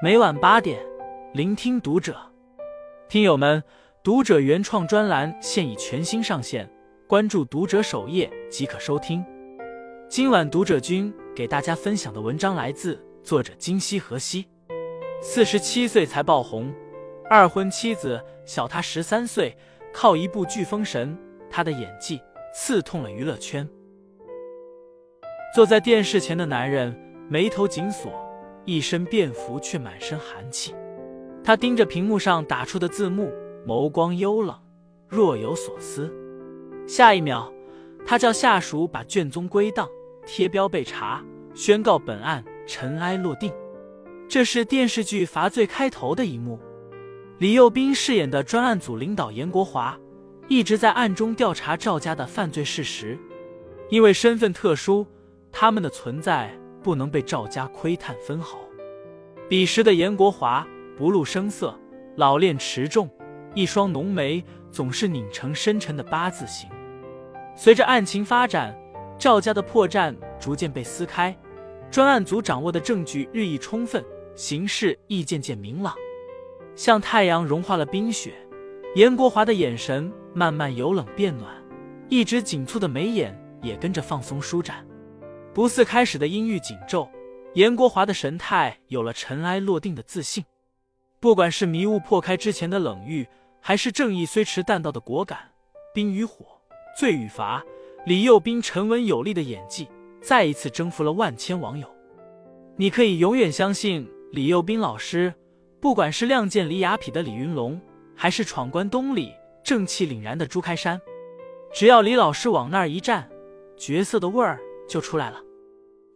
每晚八点，聆听读者。听友们，读者原创专栏现已全新上线，关注读者首页即可收听。今晚读者君给大家分享的文章来自作者金希河西。四十七岁才爆红，二婚妻子小他十三岁，靠一部剧封神，他的演技刺痛了娱乐圈。坐在电视前的男人眉头紧锁。一身便服，却满身寒气。他盯着屏幕上打出的字幕，眸光幽冷，若有所思。下一秒，他叫下属把卷宗归档，贴标被查，宣告本案尘埃落定。这是电视剧《罚罪》开头的一幕。李幼斌饰演的专案组领导严国华，一直在暗中调查赵家的犯罪事实。因为身份特殊，他们的存在。不能被赵家窥探分毫。彼时的严国华不露声色，老练持重，一双浓眉总是拧成深沉的八字形。随着案情发展，赵家的破绽逐渐被撕开，专案组掌握的证据日益充分，形势亦渐渐明朗。像太阳融化了冰雪，严国华的眼神慢慢由冷变暖，一直紧蹙的眉眼也跟着放松舒展。不似开始的阴郁紧皱，严国华的神态有了尘埃落定的自信。不管是迷雾破开之前的冷遇，还是正义虽迟但到的果敢，冰与火，罪与罚，李幼斌沉稳有力的演技再一次征服了万千网友。你可以永远相信李幼斌老师，不管是亮剑李雅痞的李云龙，还是闯关东里正气凛然的朱开山，只要李老师往那儿一站，角色的味儿就出来了。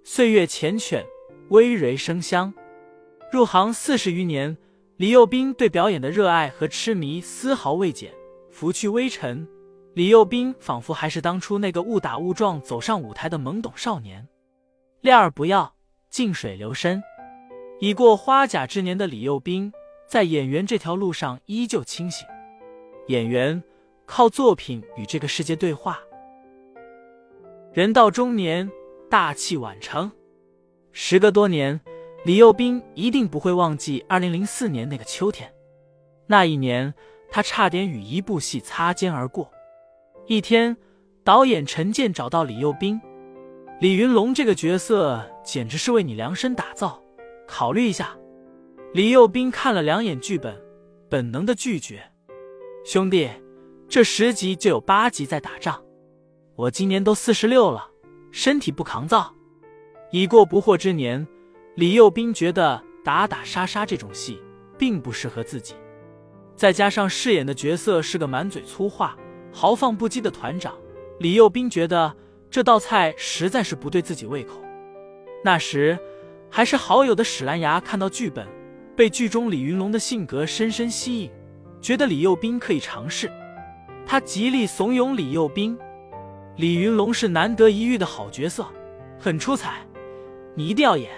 岁月缱绻，葳蕤生香。入行四十余年，李幼斌对表演的热爱和痴迷丝毫未减。拂去微尘，李幼斌仿佛还是当初那个误打误撞走上舞台的懵懂少年。恋儿不要，静水流深。已过花甲之年的李幼斌，在演员这条路上依旧清醒。演员靠作品与这个世界对话。人到中年。大器晚成，时隔多年，李幼斌一定不会忘记二零零四年那个秋天。那一年，他差点与一部戏擦肩而过。一天，导演陈建找到李幼斌：“李云龙这个角色简直是为你量身打造，考虑一下。”李幼斌看了两眼剧本，本能的拒绝：“兄弟，这十集就有八集在打仗，我今年都四十六了。”身体不抗造，已过不惑之年，李幼斌觉得打打杀杀这种戏并不适合自己，再加上饰演的角色是个满嘴粗话、豪放不羁的团长，李幼斌觉得这道菜实在是不对自己胃口。那时还是好友的史兰芽看到剧本，被剧中李云龙的性格深深吸引，觉得李幼斌可以尝试，他极力怂恿李幼斌。李云龙是难得一遇的好角色，很出彩，你一定要演。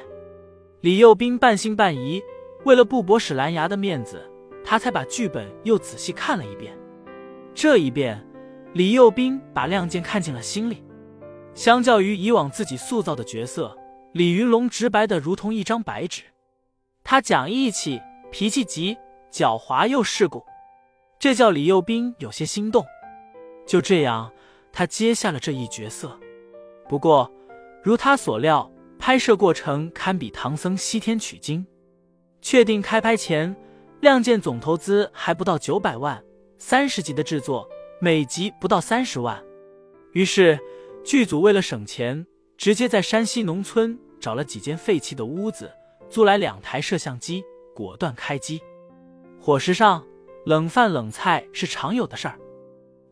李幼斌半信半疑，为了不驳史兰芽的面子，他才把剧本又仔细看了一遍。这一遍，李幼斌把亮剑看进了心里。相较于以往自己塑造的角色，李云龙直白的如同一张白纸。他讲义气，脾气急，狡猾又世故，这叫李幼斌有些心动。就这样。他接下了这一角色，不过，如他所料，拍摄过程堪比唐僧西天取经。确定开拍前，《亮剑》总投资还不到九百万，三十集的制作，每集不到三十万。于是，剧组为了省钱，直接在山西农村找了几间废弃的屋子，租来两台摄像机，果断开机。伙食上，冷饭冷菜是常有的事儿。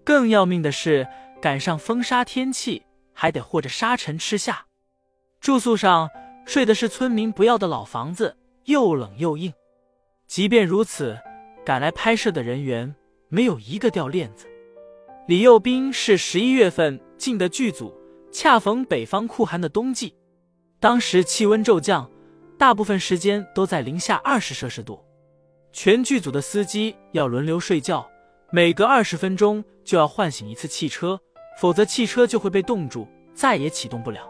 更要命的是。赶上风沙天气，还得和着沙尘吃下。住宿上睡的是村民不要的老房子，又冷又硬。即便如此，赶来拍摄的人员没有一个掉链子。李幼斌是十一月份进的剧组，恰逢北方酷寒的冬季，当时气温骤降，大部分时间都在零下二十摄氏度。全剧组的司机要轮流睡觉，每隔二十分钟就要唤醒一次汽车。否则，汽车就会被冻住，再也启动不了。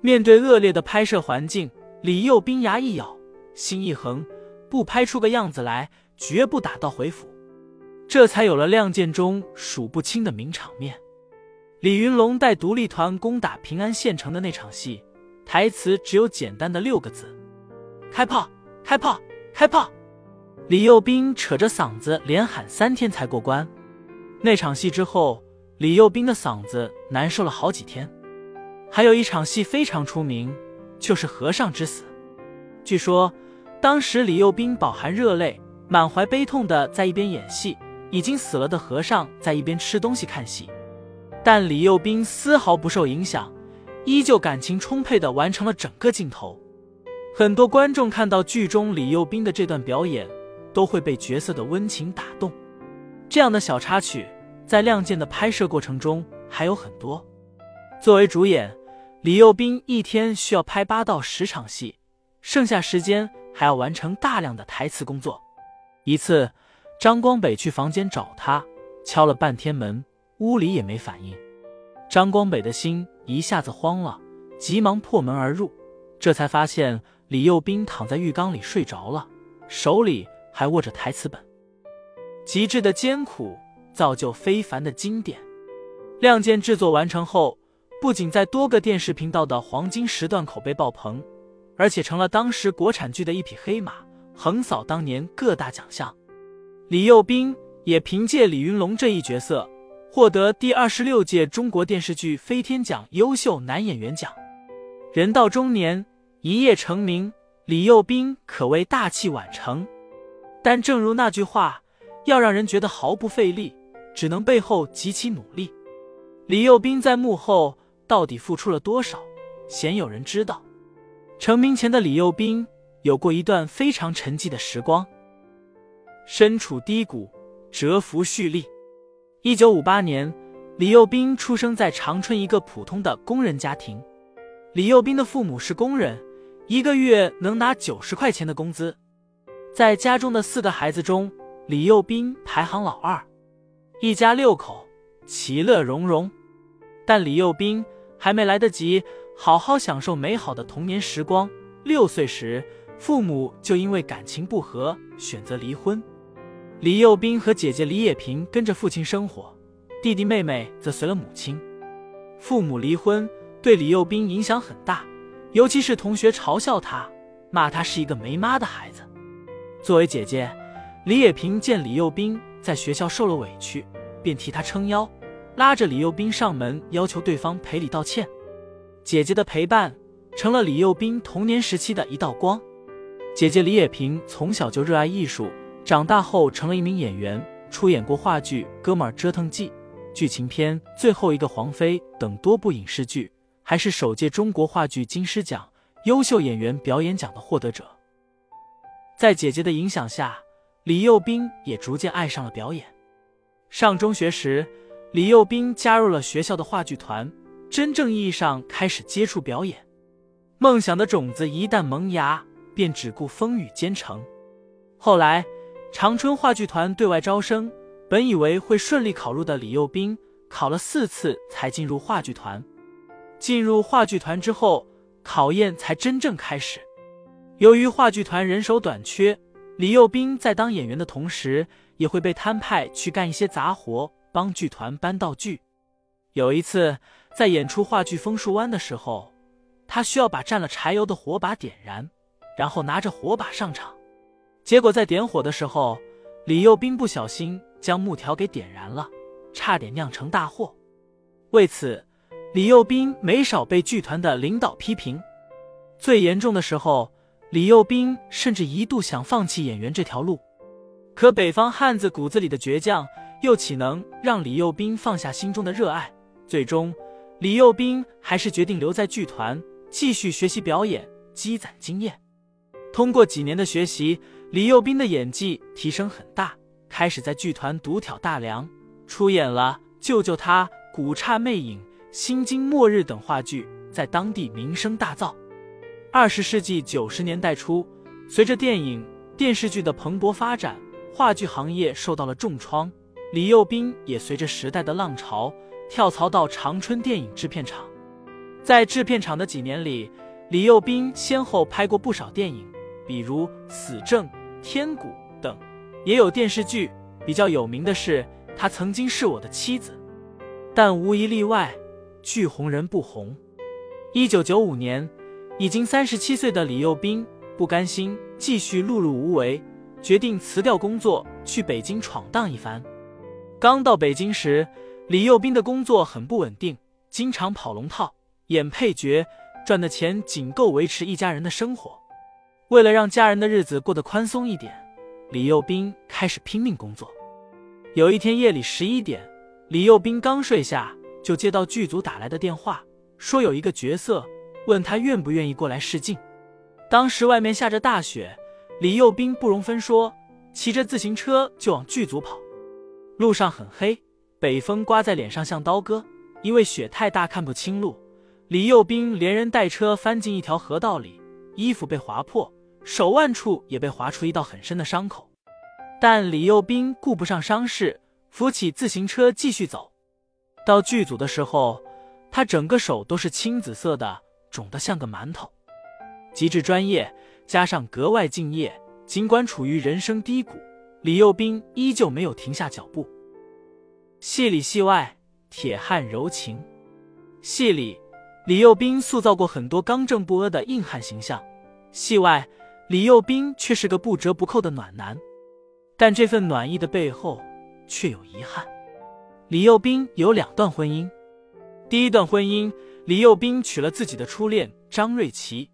面对恶劣的拍摄环境，李幼斌牙一咬，心一横，不拍出个样子来，绝不打道回府。这才有了《亮剑》中数不清的名场面。李云龙带独立团攻打平安县城的那场戏，台词只有简单的六个字：“开炮，开炮，开炮！”李幼斌扯着嗓子连喊三天才过关。那场戏之后，李幼斌的嗓子难受了好几天。还有一场戏非常出名，就是和尚之死。据说当时李幼斌饱含热泪，满怀悲痛的在一边演戏。已经死了的和尚在一边吃东西看戏，但李幼斌丝毫不受影响，依旧感情充沛的完成了整个镜头。很多观众看到剧中李幼斌的这段表演，都会被角色的温情打动。这样的小插曲在《亮剑》的拍摄过程中还有很多。作为主演，李幼斌一天需要拍八到十场戏，剩下时间还要完成大量的台词工作。一次。张光北去房间找他，敲了半天门，屋里也没反应。张光北的心一下子慌了，急忙破门而入，这才发现李幼斌躺在浴缸里睡着了，手里还握着台词本。极致的艰苦造就非凡的经典。《亮剑》制作完成后，不仅在多个电视频道的黄金时段口碑爆棚，而且成了当时国产剧的一匹黑马，横扫当年各大奖项。李幼斌也凭借李云龙这一角色，获得第二十六届中国电视剧飞天奖优秀男演员奖。人到中年，一夜成名，李幼斌可谓大器晚成。但正如那句话，要让人觉得毫不费力，只能背后极其努力。李幼斌在幕后到底付出了多少，鲜有人知道。成名前的李幼斌有过一段非常沉寂的时光。身处低谷，蛰伏蓄力。一九五八年，李幼斌出生在长春一个普通的工人家庭。李幼斌的父母是工人，一个月能拿九十块钱的工资。在家中的四个孩子中，李幼斌排行老二。一家六口，其乐融融。但李幼斌还没来得及好好享受美好的童年时光，六岁时，父母就因为感情不和，选择离婚。李幼斌和姐姐李野萍跟着父亲生活，弟弟妹妹则随了母亲。父母离婚对李幼斌影响很大，尤其是同学嘲笑他，骂他是一个没妈的孩子。作为姐姐，李野萍见李幼斌在学校受了委屈，便替他撑腰，拉着李幼斌上门要求对方赔礼道歉。姐姐的陪伴成了李幼斌童年时期的一道光。姐姐李野萍从小就热爱艺术。长大后成了一名演员，出演过话剧《哥们儿折腾记》、剧情片《最后一个皇妃》等多部影视剧，还是首届中国话剧金狮奖优秀演员表演奖的获得者。在姐姐的影响下，李幼斌也逐渐爱上了表演。上中学时，李幼斌加入了学校的话剧团，真正意义上开始接触表演。梦想的种子一旦萌芽，便只顾风雨兼程。后来。长春话剧团对外招生，本以为会顺利考入的李幼斌，考了四次才进入话剧团。进入话剧团之后，考验才真正开始。由于话剧团人手短缺，李幼斌在当演员的同时，也会被摊派去干一些杂活，帮剧团搬道具。有一次，在演出话剧《枫树湾》的时候，他需要把蘸了柴油的火把点燃，然后拿着火把上场。结果在点火的时候，李幼斌不小心将木条给点燃了，差点酿成大祸。为此，李幼斌没少被剧团的领导批评。最严重的时候，李幼斌甚至一度想放弃演员这条路。可北方汉子骨子里的倔强，又岂能让李幼斌放下心中的热爱？最终，李幼斌还是决定留在剧团，继续学习表演，积攒经验。通过几年的学习。李幼斌的演技提升很大，开始在剧团独挑大梁，出演了《救救他》《古刹魅影》《心经末日》等话剧，在当地名声大噪。二十世纪九十年代初，随着电影、电视剧的蓬勃发展，话剧行业受到了重创。李幼斌也随着时代的浪潮，跳槽到长春电影制片厂。在制片厂的几年里，李幼斌先后拍过不少电影，比如《死症》。天谷》等，也有电视剧。比较有名的是，她曾经是我的妻子，但无一例外，剧红人不红。一九九五年，已经三十七岁的李幼斌不甘心继续碌碌无为，决定辞掉工作，去北京闯荡一番。刚到北京时，李幼斌的工作很不稳定，经常跑龙套、演配角，赚的钱仅够维持一家人的生活。为了让家人的日子过得宽松一点，李幼斌开始拼命工作。有一天夜里十一点，李幼斌刚睡下，就接到剧组打来的电话，说有一个角色，问他愿不愿意过来试镜。当时外面下着大雪，李幼斌不容分说，骑着自行车就往剧组跑。路上很黑，北风刮在脸上像刀割，因为雪太大看不清路。李幼斌连人带车翻进一条河道里，衣服被划破，手腕处也被划出一道很深的伤口。但李幼斌顾不上伤势，扶起自行车继续走。到剧组的时候，他整个手都是青紫色的，肿得像个馒头。极致专业加上格外敬业，尽管处于人生低谷。李幼斌依旧没有停下脚步。戏里戏外，铁汉柔情。戏里，李幼斌塑造过很多刚正不阿的硬汉形象；戏外，李幼斌却是个不折不扣的暖男。但这份暖意的背后，却有遗憾。李幼斌有两段婚姻，第一段婚姻，李幼斌娶了自己的初恋张瑞琪；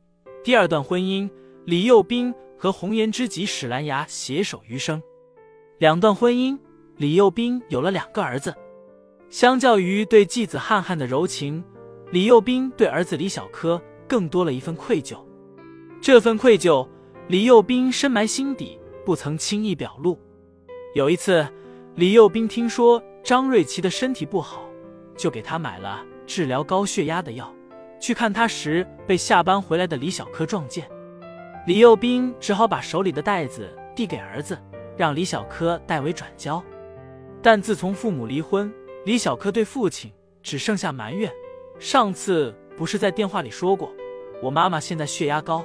第二段婚姻，李幼斌和红颜知己史兰芽携手余生。两段婚姻，李幼斌有了两个儿子。相较于对继子汉汉的柔情，李幼斌对儿子李小柯更多了一份愧疚。这份愧疚，李幼斌深埋心底，不曾轻易表露。有一次，李幼斌听说张瑞琪的身体不好，就给他买了治疗高血压的药。去看他时，被下班回来的李小柯撞见，李幼斌只好把手里的袋子递给儿子。让李小柯代为转交，但自从父母离婚，李小柯对父亲只剩下埋怨。上次不是在电话里说过，我妈妈现在血压高，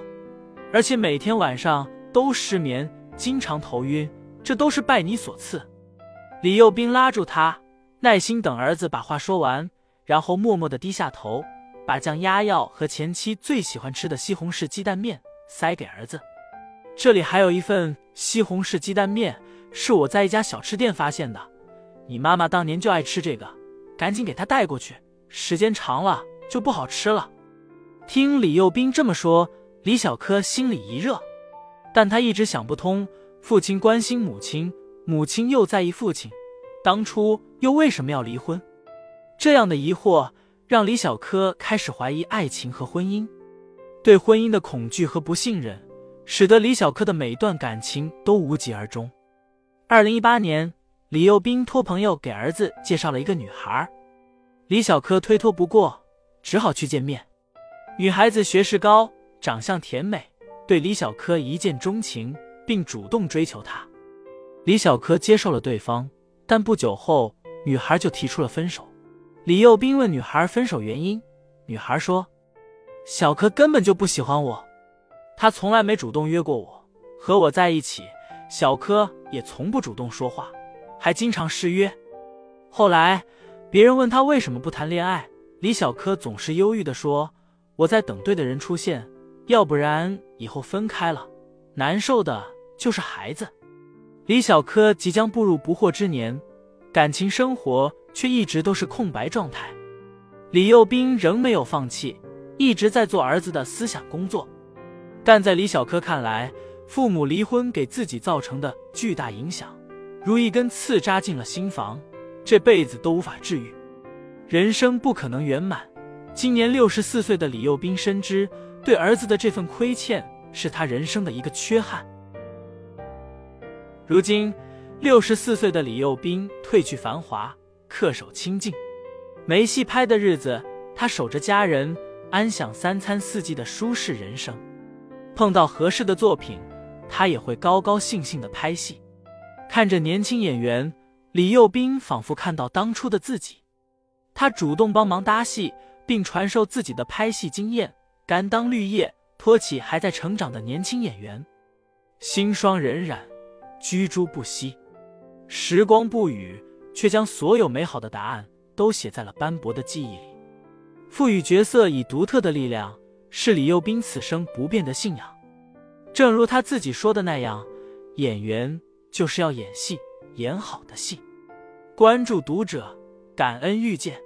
而且每天晚上都失眠，经常头晕，这都是拜你所赐。李幼斌拉住他，耐心等儿子把话说完，然后默默的低下头，把降压药和前妻最喜欢吃的西红柿鸡蛋面塞给儿子。这里还有一份西红柿鸡蛋面，是我在一家小吃店发现的。你妈妈当年就爱吃这个，赶紧给她带过去。时间长了就不好吃了。听李幼斌这么说，李小柯心里一热，但他一直想不通：父亲关心母亲，母亲又在意父亲，当初又为什么要离婚？这样的疑惑让李小柯开始怀疑爱情和婚姻，对婚姻的恐惧和不信任。使得李小柯的每段感情都无疾而终。二零一八年，李幼斌托朋友给儿子介绍了一个女孩，李小柯推脱不过，只好去见面。女孩子学识高，长相甜美，对李小柯一见钟情，并主动追求他。李小柯接受了对方，但不久后，女孩就提出了分手。李幼斌问女孩分手原因，女孩说：“小柯根本就不喜欢我。”他从来没主动约过我，和我在一起，小柯也从不主动说话，还经常失约。后来别人问他为什么不谈恋爱，李小柯总是忧郁的说：“我在等对的人出现，要不然以后分开了，难受的就是孩子。”李小柯即将步入不惑之年，感情生活却一直都是空白状态。李幼斌仍没有放弃，一直在做儿子的思想工作。但在李小柯看来，父母离婚给自己造成的巨大影响，如一根刺扎进了心房，这辈子都无法治愈，人生不可能圆满。今年六十四岁的李幼斌深知，对儿子的这份亏欠是他人生的一个缺憾。如今，六十四岁的李幼斌褪去繁华，恪守清静，没戏拍的日子，他守着家人，安享三餐四季的舒适人生。碰到合适的作品，他也会高高兴兴的拍戏。看着年轻演员李幼斌，仿佛看到当初的自己。他主动帮忙搭戏，并传授自己的拍戏经验，甘当绿叶，托起还在成长的年轻演员。心霜荏苒，居住不息。时光不语，却将所有美好的答案都写在了斑驳的记忆里。赋予角色以独特的力量，是李幼斌此生不变的信仰。正如他自己说的那样，演员就是要演戏，演好的戏。关注读者，感恩遇见。